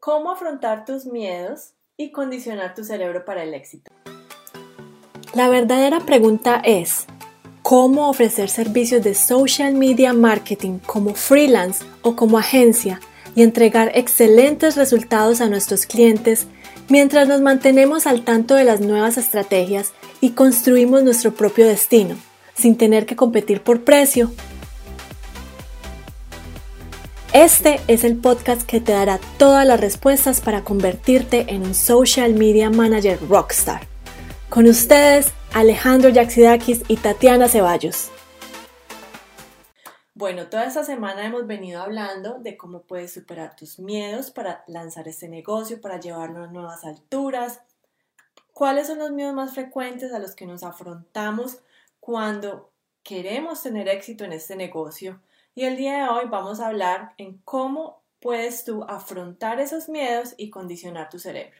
cómo afrontar tus miedos y condicionar tu cerebro para el éxito. La verdadera pregunta es, ¿cómo ofrecer servicios de social media marketing como freelance o como agencia y entregar excelentes resultados a nuestros clientes mientras nos mantenemos al tanto de las nuevas estrategias y construimos nuestro propio destino, sin tener que competir por precio este es el podcast que te dará todas las respuestas para convertirte en un social media manager rockstar. Con ustedes, Alejandro Yaxidakis y Tatiana Ceballos. Bueno, toda esta semana hemos venido hablando de cómo puedes superar tus miedos para lanzar este negocio, para llevarlo a nuevas alturas. ¿Cuáles son los miedos más frecuentes a los que nos afrontamos cuando queremos tener éxito en este negocio? Y el día de hoy vamos a hablar en cómo puedes tú afrontar esos miedos y condicionar tu cerebro.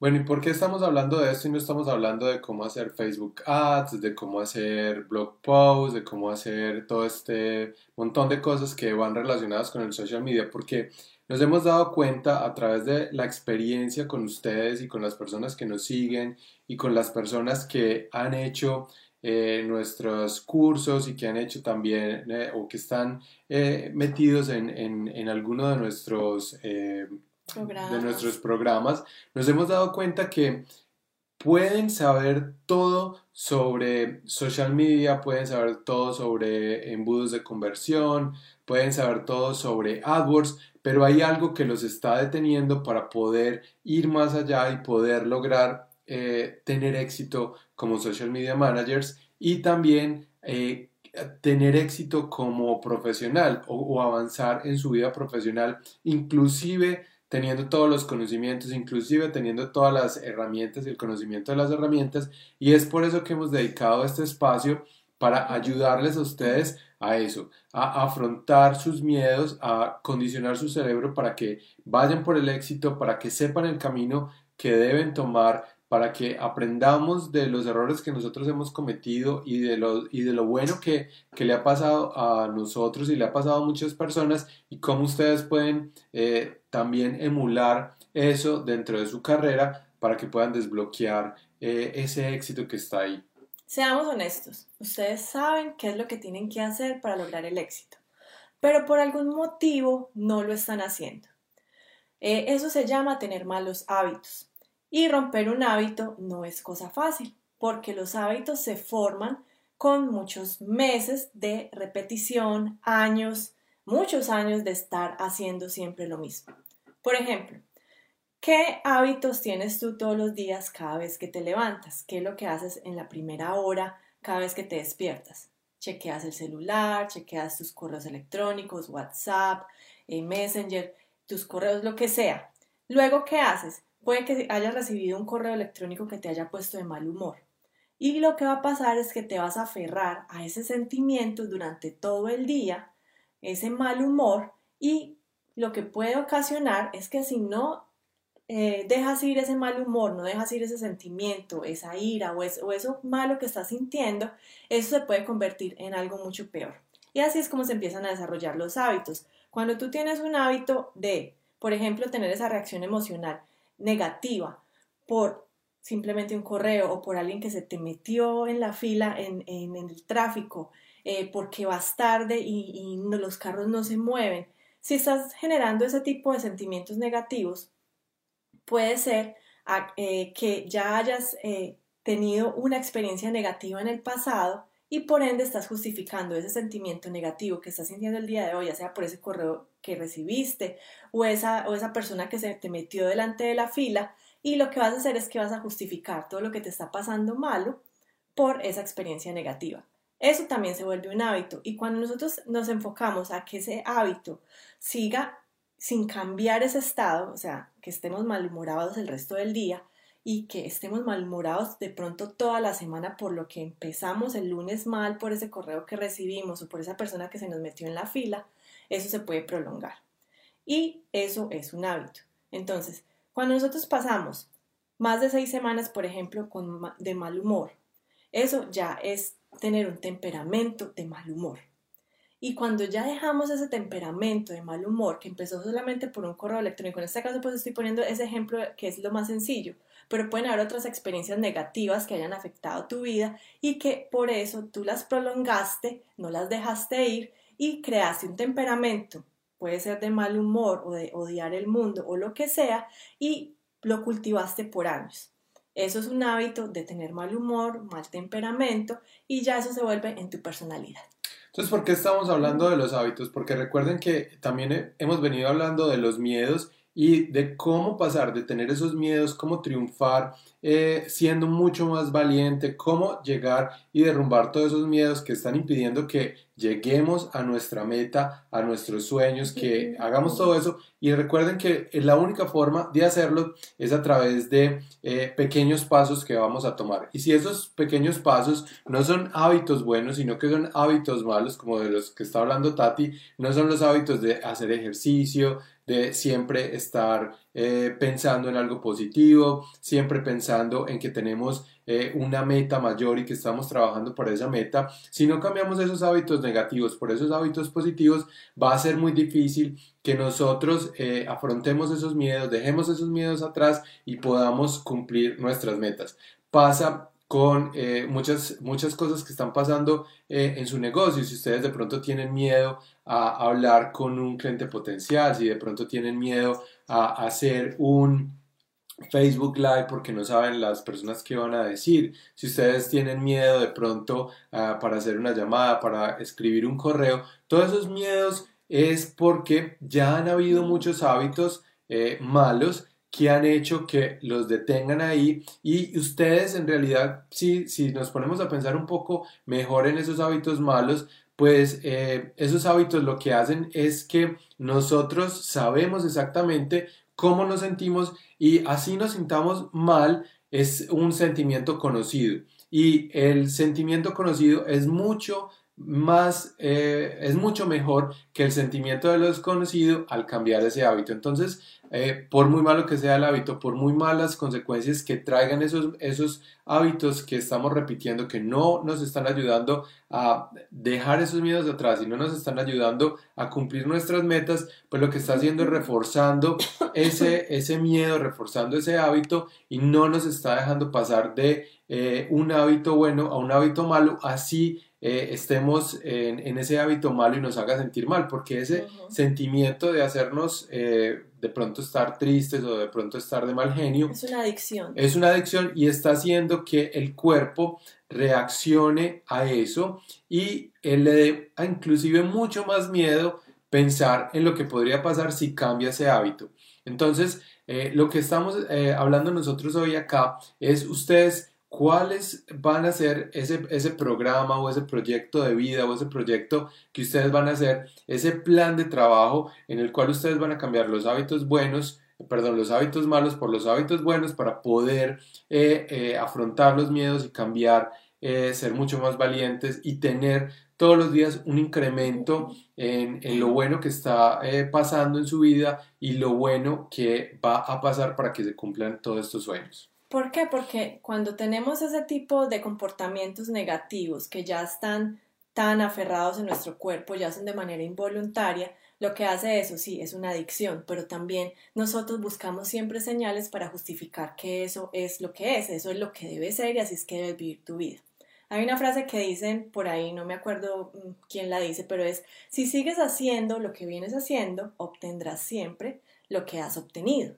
Bueno, ¿y por qué estamos hablando de esto y no estamos hablando de cómo hacer Facebook Ads, de cómo hacer blog posts, de cómo hacer todo este montón de cosas que van relacionadas con el social media? Porque nos hemos dado cuenta a través de la experiencia con ustedes y con las personas que nos siguen y con las personas que han hecho eh, nuestros cursos y que han hecho también eh, o que están eh, metidos en, en, alguno de nuestros, de nuestros programas, nos hemos dado cuenta que pueden saber todo sobre social media, pueden saber todo sobre embudos de conversión, pueden saber todo sobre AdWords, pero hay algo que los está deteniendo para poder ir más allá y poder lograr tener éxito como social media managers y también eh, tener éxito como profesional o, avanzar en su vida profesional, inclusive teniendo todos los conocimientos, inclusive teniendo todas las herramientas y el conocimiento de las herramientas. Y es por eso que hemos dedicado este espacio para ayudarles a ustedes a eso, a afrontar sus miedos, a condicionar su cerebro para que vayan por el éxito, para que sepan el camino que deben tomar para que aprendamos de los errores que nosotros hemos cometido y de lo, y de lo bueno que, le ha pasado a nosotros y le ha pasado a muchas personas y cómo ustedes pueden eh, también emular eso dentro de su carrera para que puedan desbloquear eh, ese éxito que está ahí. Seamos honestos, ustedes saben qué es lo que tienen que hacer para lograr el éxito, pero por algún motivo no lo están haciendo. Eh, eso se llama tener malos hábitos. Y romper un hábito no es cosa fácil, porque los hábitos se forman con muchos meses de repetición, años, muchos años de estar haciendo siempre lo mismo. Por ejemplo, ¿qué hábitos tienes tú todos los días cada vez que te levantas? ¿Qué es lo que haces en la primera hora cada vez que te despiertas? Chequeas el celular, chequeas tus correos electrónicos, WhatsApp, eh, Messenger, tus correos, lo que sea. Luego, ¿qué haces? Puede que hayas recibido un correo electrónico que te haya puesto de mal humor. Y lo que va a pasar es que te vas a aferrar a ese sentimiento durante todo el día, ese mal humor, y lo que puede ocasionar es que si no eh, dejas ir ese mal humor, no dejas ir ese sentimiento, esa ira o, o eso malo que estás sintiendo, eso se puede convertir en algo mucho peor. Y así es como se empiezan a desarrollar los hábitos. Cuando tú tienes un hábito de, por ejemplo, tener esa reacción emocional, negativa por simplemente un correo o por alguien que se te metió en la fila en, el tráfico eh, porque vas tarde y, los carros no se mueven. Si estás generando ese tipo de sentimientos negativos, puede ser ah, eh, que ya hayas eh, tenido una experiencia negativa en el pasado y por ende estás justificando ese sentimiento negativo que estás sintiendo el día de hoy, ya sea por ese correo que recibiste o esa, o esa persona que se te metió delante de la fila y lo que vas a hacer es que vas a justificar todo lo que te está pasando malo por esa experiencia negativa. Eso también se vuelve un hábito y cuando nosotros nos enfocamos a que ese hábito siga sin cambiar ese estado, o sea, que estemos malhumorados el resto del día, y que estemos malhumorados de pronto toda la semana por lo que empezamos el lunes mal por ese correo que recibimos o por esa persona que se nos metió en la fila, eso se puede prolongar. Y eso es un hábito. Entonces, cuando nosotros pasamos más de seis semanas, por ejemplo, con, de mal humor, eso ya es tener un temperamento de mal humor. Y cuando ya dejamos ese temperamento de mal humor que empezó solamente por un correo electrónico, en este caso pues estoy poniendo ese ejemplo que es lo más sencillo, pero pueden haber otras experiencias negativas que hayan afectado tu vida y que por eso tú las prolongaste, no las dejaste ir y creaste un temperamento, puede ser de mal humor o de odiar el mundo o lo que sea, y lo cultivaste por años. Eso es un hábito de tener mal humor, mal temperamento y ya eso se vuelve en tu personalidad. Entonces, ¿por qué estamos hablando de los hábitos? Porque recuerden que también hemos venido hablando de los miedos y de cómo pasar de tener esos miedos, cómo triunfar eh, siendo mucho más valiente, cómo llegar y derrumbar todos esos miedos que están impidiendo que lleguemos a nuestra meta, a nuestros sueños, que hagamos todo eso. Y recuerden que la única forma de hacerlo es a través de eh, pequeños pasos que vamos a tomar. Y si esos pequeños pasos no son hábitos buenos, sino que son hábitos malos, como de los que está hablando Tati, no son los hábitos de hacer ejercicio, de siempre estar eh, pensando en algo positivo, siempre pensando en que tenemos eh, una meta mayor y que estamos trabajando por esa meta. Si no cambiamos esos hábitos negativos por esos hábitos positivos, va a ser muy difícil que nosotros eh, afrontemos esos miedos, dejemos esos miedos atrás y podamos cumplir nuestras metas. Pasa con eh, muchas, muchas cosas que están pasando eh, en su negocio. Si ustedes de pronto tienen miedo a hablar con un cliente potencial, si de pronto tienen miedo a hacer un Facebook Live porque no saben las personas que van a decir, si ustedes tienen miedo de pronto ah, para hacer una llamada, para escribir un correo, todos esos miedos es porque ya han habido muchos hábitos eh, malos que han hecho que los detengan ahí. Y ustedes en realidad si, si nos ponemos a pensar un poco mejor en esos hábitos malos pues eh, esos hábitos lo que hacen es que nosotros sabemos exactamente cómo nos sentimos y así nos sintamos mal es un sentimiento conocido. Y el sentimiento conocido es mucho más, eh, es mucho mejor que el sentimiento de lo desconocido al cambiar ese hábito. Entonces, eh, por muy malo que sea el hábito, por muy malas consecuencias que traigan esos, esos hábitos que estamos repitiendo, que no nos están ayudando a dejar esos miedos atrás y no nos están ayudando a cumplir nuestras metas, pues lo que está haciendo es reforzando ese, ese miedo, reforzando ese hábito y no nos está dejando pasar de eh, un hábito bueno a un hábito malo, así eh, estemos en, ese hábito malo y nos haga sentir mal, porque ese sentimiento de hacernos eh, de pronto estar tristes o de pronto estar de mal genio es una adicción. Es una adicción y está haciendo que el cuerpo reaccione a eso y le dé inclusive mucho más miedo pensar en lo que podría pasar si cambia ese hábito. Entonces, eh, lo que estamos hablando nosotros hoy acá es ustedes cuáles van a ser ese, ese programa o ese proyecto de vida o ese proyecto que ustedes van a hacer, ese plan de trabajo en el cual ustedes van a cambiar los hábitos buenos, perdón, los hábitos malos por los hábitos buenos para poder eh, eh, afrontar los miedos y cambiar, eh, ser mucho más valientes y tener todos los días un incremento en, en lo bueno que está pasando en su vida y lo bueno que va a pasar para que se cumplan todos estos sueños. ¿Por qué? Porque cuando tenemos ese tipo de comportamientos negativos que ya están tan aferrados en nuestro cuerpo, ya son de manera involuntaria, lo que hace eso sí es una adicción, pero también nosotros buscamos siempre señales para justificar que eso es lo que es, eso es lo que debe ser y así es que debes vivir tu vida. Hay una frase que dicen por ahí, no me acuerdo mm, quién la dice, pero es, si sigues haciendo lo que vienes haciendo, obtendrás siempre lo que has obtenido.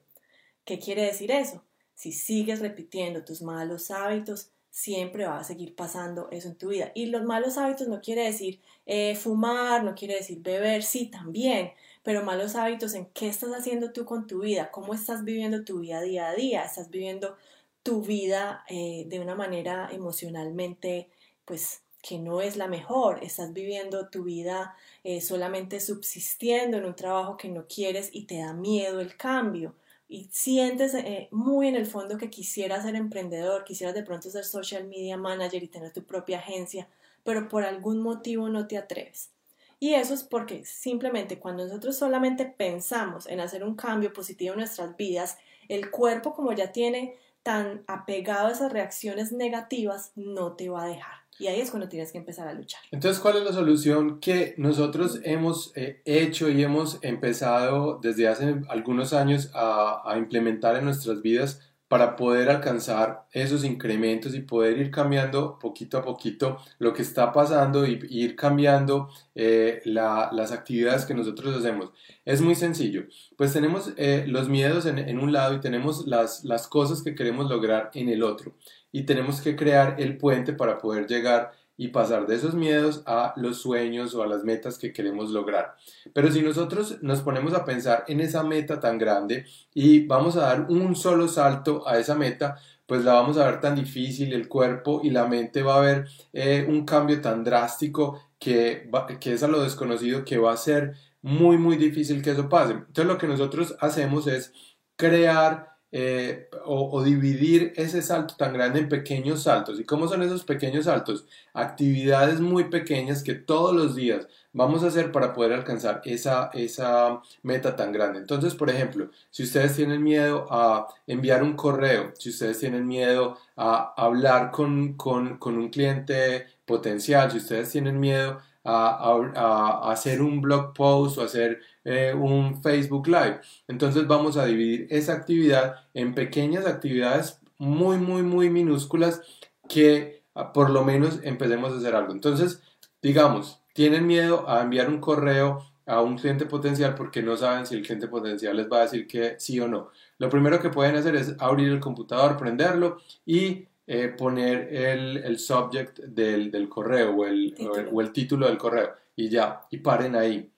¿Qué quiere decir eso? Si sigues repitiendo tus malos hábitos, siempre va a seguir pasando eso en tu vida. Y los malos hábitos no quiere decir eh, fumar, no quiere decir beber, sí, también, pero malos hábitos en qué estás haciendo tú con tu vida, cómo estás viviendo tu vida día a día, estás viviendo tu vida eh, de una manera emocionalmente, pues que no es la mejor, estás viviendo tu vida eh, solamente subsistiendo en un trabajo que no quieres y te da miedo el cambio y sientes eh, muy en el fondo que quisieras ser emprendedor, quisieras de pronto ser social media manager y tener tu propia agencia, pero por algún motivo no te atreves. Y eso es porque simplemente cuando nosotros solamente pensamos en hacer un cambio positivo en nuestras vidas, el cuerpo como ya tiene tan apegado a esas reacciones negativas, no te va a dejar. Y ahí es cuando tienes que empezar a luchar. Entonces, ¿cuál es la solución que nosotros hemos eh, hecho y hemos empezado desde hace algunos años a, a implementar en nuestras vidas para poder alcanzar esos incrementos y poder ir cambiando poquito a poquito lo que está pasando y ir cambiando eh, las actividades que nosotros hacemos. Es muy sencillo, pues tenemos eh, los miedos en, en, un lado y tenemos las, las cosas que queremos lograr en el otro y tenemos que crear el puente para poder llegar y pasar de esos miedos a los sueños o a las metas que queremos lograr. Pero si nosotros nos ponemos a pensar en esa meta tan grande y vamos a dar un solo salto a esa meta, pues la vamos a ver tan difícil, el cuerpo y la mente va a ver eh, un cambio tan drástico que, que es a lo desconocido que va a ser muy, muy difícil que eso pase. Entonces lo que nosotros hacemos es crear eh, o, dividir ese salto tan grande en pequeños saltos. ¿Y cómo son esos pequeños saltos? Actividades muy pequeñas que todos los días vamos a hacer para poder alcanzar esa, esa meta tan grande. Entonces, por ejemplo, si ustedes tienen miedo a enviar un correo, si ustedes tienen miedo a hablar con, con, con un cliente potencial, si ustedes tienen miedo a, hacer un blog post o hacer eh, un Facebook Live. Entonces vamos a dividir esa actividad en pequeñas actividades muy, muy, muy minúsculas que ah, por lo menos empecemos a hacer algo. Entonces, digamos, tienen miedo a enviar un correo a un cliente potencial porque no saben si el cliente potencial les va a decir que sí o no. Lo primero que pueden hacer es abrir el computador, prenderlo y eh, poner el, el subject del, del correo o el, o el, título del correo y ya, y paren ahí.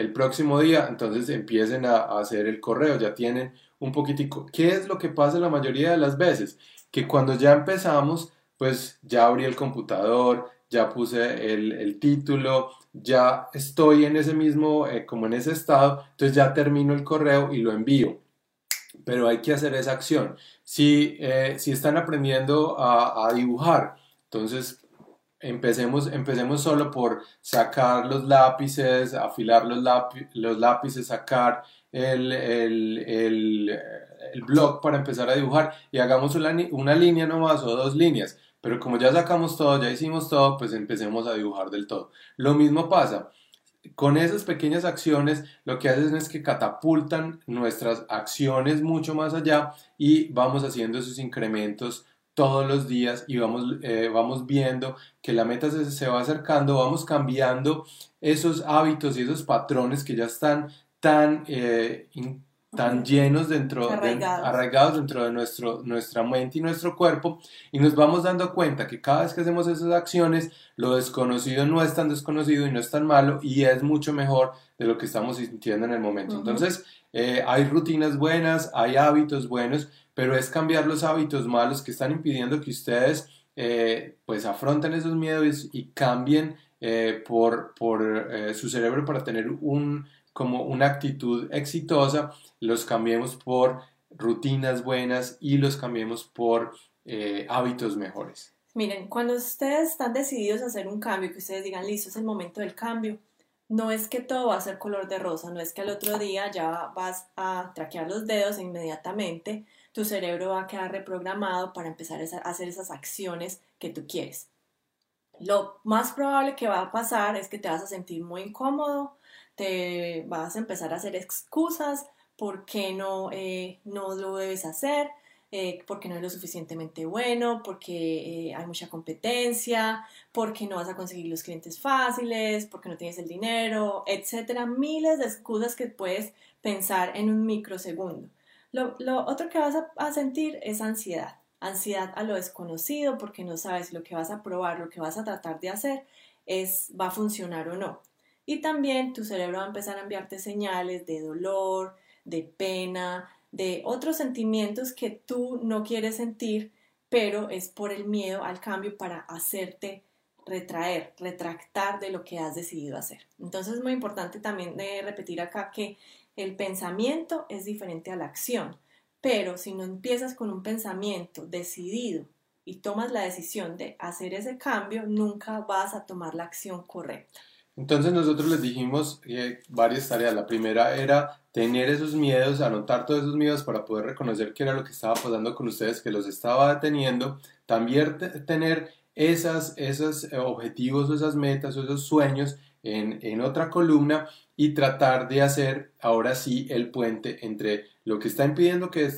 El próximo día, entonces empiecen a, hacer el correo, ya tienen un poquitico. ¿Qué es lo que pasa la mayoría de las veces? Que cuando ya empezamos, pues ya abrí el computador, ya puse el, el título, ya estoy en ese mismo, eh, como en ese estado, entonces ya termino el correo y lo envío pero hay que hacer esa acción. Si, eh, si están aprendiendo a, dibujar, entonces empecemos, empecemos solo por sacar los lápices, afilar los, los lápices, sacar el, el, el, el, blog para empezar a dibujar y hagamos una, una línea nomás o dos líneas. Pero como ya sacamos todo, ya hicimos todo, pues empecemos a dibujar del todo. Lo mismo pasa con esas pequeñas acciones lo que hacen es que catapultan nuestras acciones mucho más allá y vamos haciendo esos incrementos todos los días y vamos, eh, vamos viendo que la meta se, se, va acercando, vamos cambiando esos hábitos y esos patrones que ya están tan eh, tan llenos dentro arraigados. dentro de nuestro, nuestra mente y nuestro cuerpo y nos vamos dando cuenta que cada vez que hacemos esas acciones lo desconocido no es tan desconocido y no es tan malo y es mucho mejor de lo que estamos sintiendo en el momento. Entonces eh, hay rutinas buenas hay hábitos buenos pero es cambiar los hábitos malos que están impidiendo que ustedes eh, pues afronten esos miedos y cambien eh, por, por su cerebro para tener un como una actitud exitosa, los cambiemos por rutinas buenas y los cambiemos por eh, hábitos mejores. Miren, cuando ustedes están decididos a hacer un cambio, que ustedes digan, listo, es el momento del cambio, no es que todo va a ser color de rosa, no es que al otro día ya vas a traquear los dedos e inmediatamente tu cerebro va a quedar reprogramado para empezar a hacer esas acciones que tú quieres. Lo más probable que va a pasar es que te vas a sentir muy incómodo, te vas a empezar a hacer excusas por qué no, eh, no lo debes hacer, eh, porque no es lo suficientemente bueno, porque eh, hay mucha competencia, porque no vas a conseguir los clientes fáciles, porque no tienes el dinero, etcétera. Miles de excusas que puedes pensar en un microsegundo. Lo, lo otro que vas a, a sentir es ansiedad. Ansiedad a lo desconocido porque no sabes lo que vas a probar, lo que vas a tratar de hacer es va a funcionar o no. Y también tu cerebro va a empezar a enviarte señales de dolor, de pena, de otros sentimientos que tú no quieres sentir, pero es por el miedo al cambio para hacerte retraer, retractar de lo que has decidido hacer. Entonces es muy importante también de repetir acá que el pensamiento es diferente a la acción, pero si no empiezas con un pensamiento decidido y tomas la decisión de hacer ese cambio, nunca vas a tomar la acción correcta. Entonces nosotros les dijimos eh, varias tareas. La primera era tener esos miedos, anotar todos esos miedos para poder reconocer qué era lo que estaba pasando con ustedes, que los estaba deteniendo. También tener esas, esos objetivos o esas metas esos sueños en, otra columna y tratar de hacer ahora sí el puente entre lo que está impidiendo que,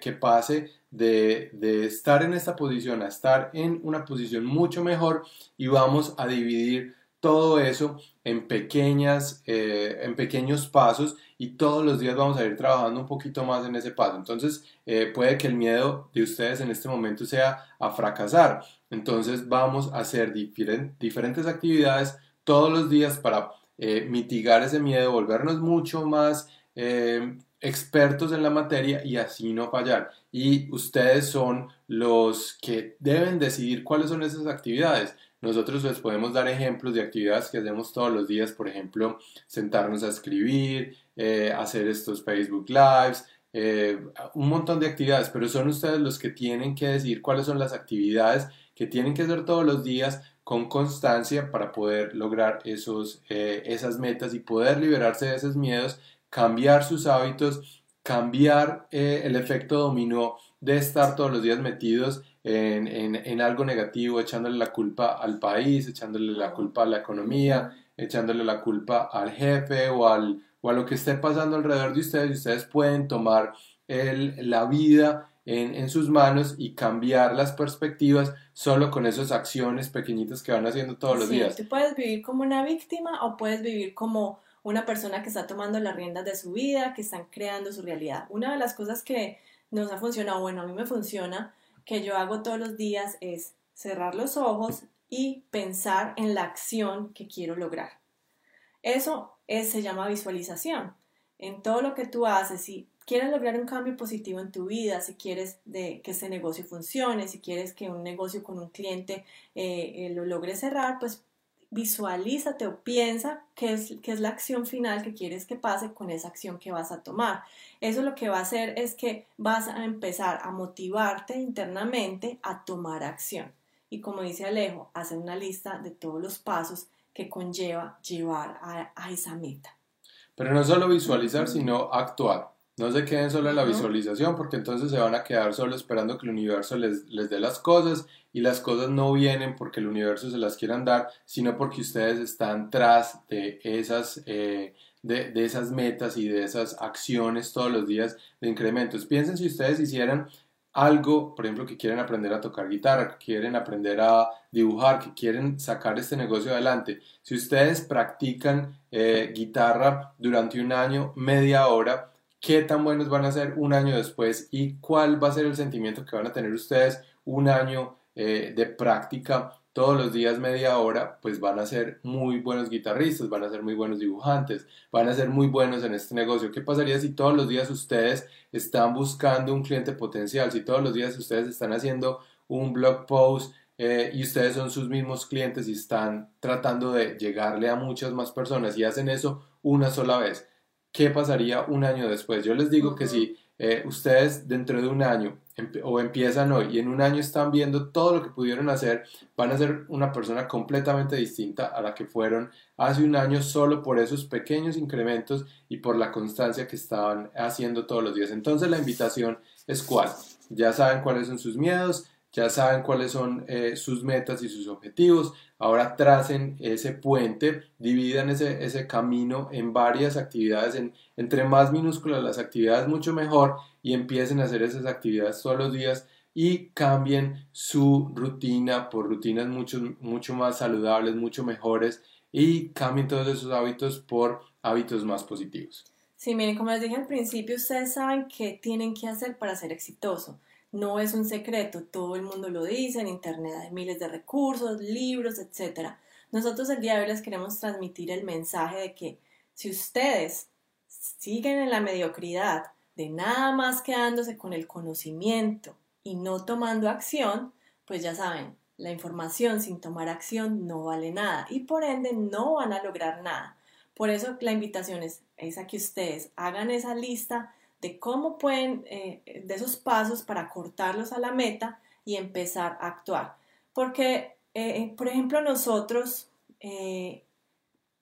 que, pase de, estar en esta posición a estar en una posición mucho mejor y vamos a dividir todo eso en pequeñas eh, en pequeños pasos y todos los días vamos a ir trabajando un poquito más en ese paso. Entonces eh, puede que el miedo de ustedes en este momento sea a fracasar. Entonces vamos a hacer diferentes actividades todos los días para eh, mitigar ese miedo, volvernos mucho más expertos en la materia y así no fallar. Y ustedes son los que deben decidir cuáles son esas actividades. Nosotros les podemos dar ejemplos de actividades que hacemos todos los días, por ejemplo, sentarnos a escribir, eh, hacer estos Facebook Lives, un montón de actividades, pero son ustedes los que tienen que decidir cuáles son las actividades que tienen que hacer todos los días con constancia para poder lograr esos, eh, esas metas y poder liberarse de esos miedos, cambiar sus hábitos, cambiar eh, el efecto dominó de estar todos los días metidos en, en, algo negativo, echándole la culpa al país, echándole la culpa a la economía, echándole la culpa al jefe o, al, o a lo que esté pasando alrededor de ustedes. Y ustedes pueden tomar el, la vida en, sus manos y cambiar las perspectivas solo con esas acciones pequeñitas que van haciendo todos los días. Tú puedes vivir como una víctima o puedes vivir como una persona que está tomando las riendas de su vida, que están creando su realidad. Una de las cosas que nos ha funcionado, bueno, a mí me funciona, que yo hago todos los días es cerrar los ojos y pensar en la acción que quiero lograr. Eso se llama visualización. En todo lo que tú haces, y quieres lograr un cambio positivo en tu vida, si quieres que ese negocio funcione, si quieres que un negocio con un cliente eh, eh, lo logre cerrar, pues visualízate o piensa qué es, qué es la acción final que quieres que pase con esa acción que vas a tomar. Eso lo que va a hacer es que vas a empezar a motivarte internamente a tomar acción. Y como dice Alejo, hacer una lista de todos los pasos que conlleva llevar a, a esa meta. Pero no solo visualizar, sino actuar. No se queden solo en la visualización porque entonces se van a quedar solo esperando que el universo les, les dé las cosas y las cosas no vienen porque el universo se las quieran dar, sino porque ustedes están tras de esas, eh, de, de, esas metas y de esas acciones todos los días de incrementos. Piensen si ustedes hicieran algo, por ejemplo, que quieren aprender a tocar guitarra, que quieren aprender a dibujar, que quieren sacar este negocio adelante. Si ustedes practican eh, guitarra durante un año, media hora, qué tan buenos van a ser un año después y cuál va a ser el sentimiento que van a tener ustedes un año eh, de práctica todos los días media hora, pues van a ser muy buenos guitarristas, van a ser muy buenos dibujantes, van a ser muy buenos en este negocio. ¿Qué pasaría si todos los días ustedes están buscando un cliente potencial? Si todos los días ustedes están haciendo un blog post eh, y ustedes son sus mismos clientes y están tratando de llegarle a muchas más personas y hacen eso una sola vez qué pasaría un año después. Yo les digo que si eh, ustedes dentro de un año o empiezan hoy y en un año están viendo todo lo que pudieron hacer, van a ser una persona completamente distinta a la que fueron hace un año solo por esos pequeños incrementos y por la constancia que estaban haciendo todos los días. Entonces la invitación es cuál. Ya saben cuáles son sus miedos, ya saben cuáles son eh, sus metas y sus objetivos. Ahora tracen ese puente, dividan ese, ese camino en varias actividades, en, entre más minúsculas las actividades mucho mejor y empiecen a hacer esas actividades todos los días y cambien su rutina por rutinas mucho, mucho más saludables, mucho mejores y cambien todos esos hábitos por hábitos más positivos. Sí, miren, como les dije al principio, ustedes saben qué tienen que hacer para ser exitoso. No es un secreto, todo el mundo lo dice, en Internet hay miles de recursos, libros, etc. Nosotros el día de hoy les queremos transmitir el mensaje de que si ustedes siguen en la mediocridad de nada más quedándose con el conocimiento y no tomando acción, pues ya saben, la información sin tomar acción no vale nada y por ende no van a lograr nada. Por eso la invitación es, es a que ustedes hagan esa lista de cómo pueden, eh, de esos pasos para cortarlos a la meta y empezar a actuar. Porque, eh, por ejemplo, nosotros, eh,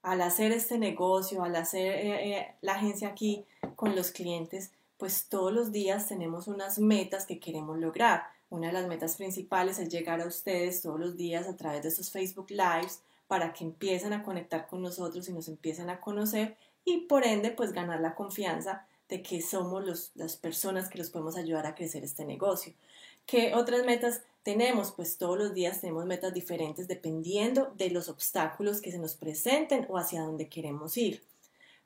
al hacer este negocio, al hacer la agencia aquí con los clientes, pues todos los días tenemos unas metas que queremos lograr. Una de las metas principales es llegar a ustedes todos los días a través de estos Facebook Lives para que empiecen a conectar con nosotros y nos empiecen a conocer y por ende pues ganar la confianza de que somos las personas que los podemos ayudar a crecer este negocio. ¿Qué otras metas tenemos? Pues todos los días tenemos metas diferentes dependiendo de los obstáculos que se nos presenten o hacia dónde queremos ir.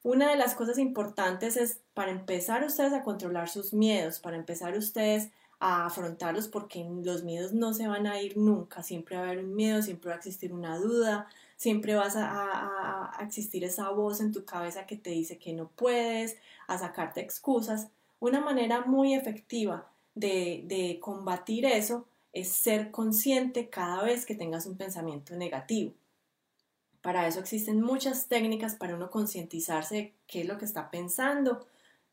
Una de las cosas importantes es para empezar ustedes a controlar sus miedos, para empezar ustedes a afrontarlos porque los miedos no se van a ir nunca, siempre va a haber un miedo, siempre va a existir una duda, siempre vas a, existir esa voz en tu cabeza que te dice que no puedes, a sacarte excusas. Una manera muy efectiva de, de combatir eso es ser consciente cada vez que tengas un pensamiento negativo. Para eso existen muchas técnicas para uno concientizarse de qué es lo que está pensando.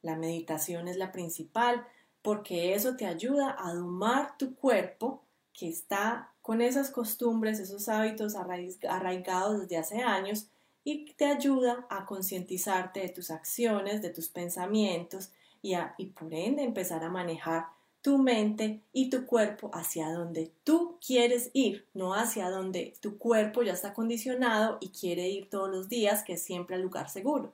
La meditación es la principal porque eso te ayuda a domar tu cuerpo que está con esas costumbres, esos hábitos arraigados desde hace años y te ayuda a concientizarte de tus acciones, de tus pensamientos y, y por ende empezar a manejar tu mente y tu cuerpo hacia donde tú quieres ir, no hacia donde tu cuerpo ya está condicionado y quiere ir todos los días, que es siempre al lugar seguro.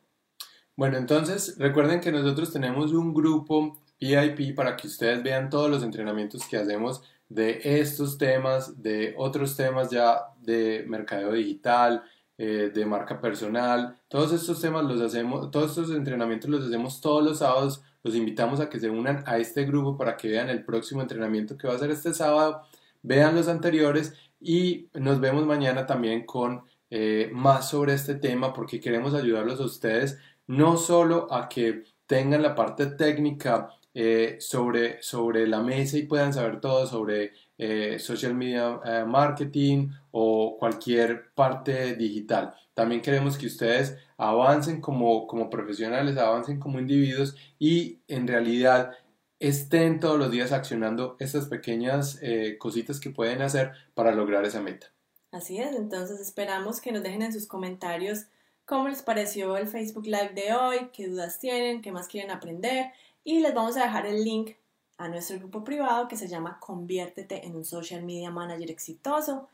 Bueno, entonces recuerden que nosotros tenemos un grupo VIP para que ustedes vean todos los entrenamientos que hacemos de estos temas, de otros temas ya de mercadeo digital, eh, de marca personal. Todos estos temas los hacemos, todos estos entrenamientos los hacemos todos los sábados. Los invitamos a que se unan a este grupo para que vean el próximo entrenamiento que va a ser este sábado. Vean los anteriores y nos vemos mañana también con eh, más sobre este tema porque queremos ayudarlos a ustedes no solo a que tengan la parte técnica eh, sobre, sobre la mesa y puedan saber todo sobre eh, social media eh, marketing o cualquier parte digital. También queremos que ustedes avancen como, como profesionales, avancen como individuos y en realidad estén todos los días accionando estas pequeñas cositas que pueden hacer para lograr esa meta. Así es, entonces esperamos que nos dejen en sus comentarios cómo les pareció el Facebook Live de hoy, qué dudas tienen, qué más quieren aprender y les vamos a dejar el link a nuestro grupo privado que se llama Conviértete en un Social Media Manager exitoso.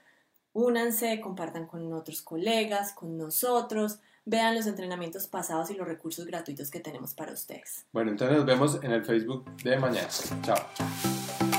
Únanse, compartan con otros colegas, con nosotros, vean los entrenamientos pasados y los recursos gratuitos que tenemos para ustedes. Bueno, entonces nos vemos en el Facebook de mañana. Chao.